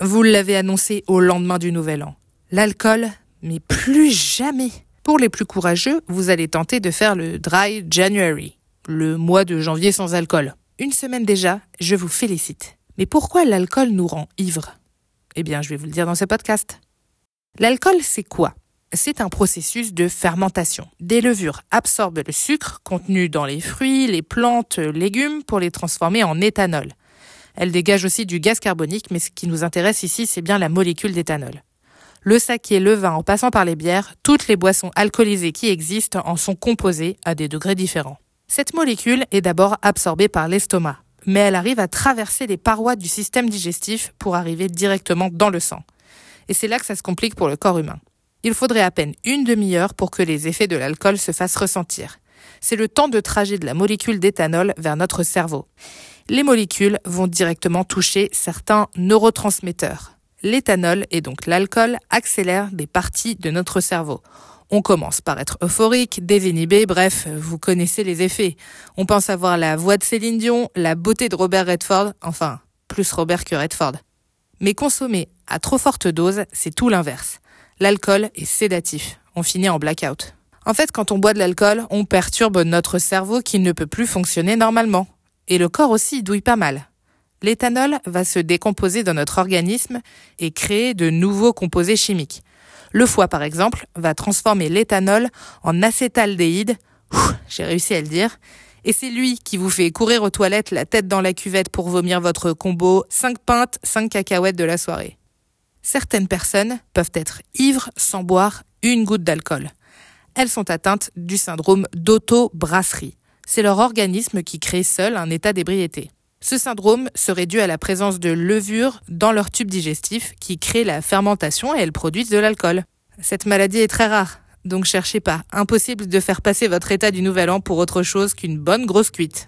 Vous l'avez annoncé au lendemain du Nouvel An. L'alcool, mais plus jamais. Pour les plus courageux, vous allez tenter de faire le Dry January, le mois de janvier sans alcool. Une semaine déjà, je vous félicite. Mais pourquoi l'alcool nous rend ivres? Eh bien, je vais vous le dire dans ce podcast. L'alcool, c'est quoi? C'est un processus de fermentation. Des levures absorbent le sucre contenu dans les fruits, les plantes, légumes pour les transformer en éthanol. Elles dégagent aussi du gaz carbonique, mais ce qui nous intéresse ici, c'est bien la molécule d'éthanol. Le saké, le vin, en passant par les bières, toutes les boissons alcoolisées qui existent en sont composées à des degrés différents. Cette molécule est d'abord absorbée par l'estomac, mais elle arrive à traverser les parois du système digestif pour arriver directement dans le sang. Et c'est là que ça se complique pour le corps humain. Il faudrait à peine une demi-heure pour que les effets de l'alcool se fassent ressentir. C'est le temps de trajet de la molécule d'éthanol vers notre cerveau. Les molécules vont directement toucher certains neurotransmetteurs. L'éthanol et donc l'alcool accélèrent des parties de notre cerveau. On commence par être euphorique, désinhibé, bref, vous connaissez les effets. On pense avoir la voix de Céline Dion, la beauté de Robert Redford, enfin, plus Robert que Redford. Mais consommer à trop forte dose, c'est tout l'inverse l'alcool est sédatif. On finit en blackout. En fait, quand on boit de l'alcool, on perturbe notre cerveau qui ne peut plus fonctionner normalement. Et le corps aussi douille pas mal. L'éthanol va se décomposer dans notre organisme et créer de nouveaux composés chimiques. Le foie, par exemple, va transformer l'éthanol en acétaldéhyde. J'ai réussi à le dire. Et c'est lui qui vous fait courir aux toilettes la tête dans la cuvette pour vomir votre combo 5 pintes, 5 cacahuètes de la soirée certaines personnes peuvent être ivres sans boire une goutte d'alcool. Elles sont atteintes du syndrome d'auto-brasserie. C'est leur organisme qui crée seul un état d'ébriété. Ce syndrome serait dû à la présence de levures dans leur tube digestif qui crée la fermentation et elles produisent de l'alcool. Cette maladie est très rare, donc cherchez pas. Impossible de faire passer votre état du nouvel an pour autre chose qu'une bonne grosse cuite.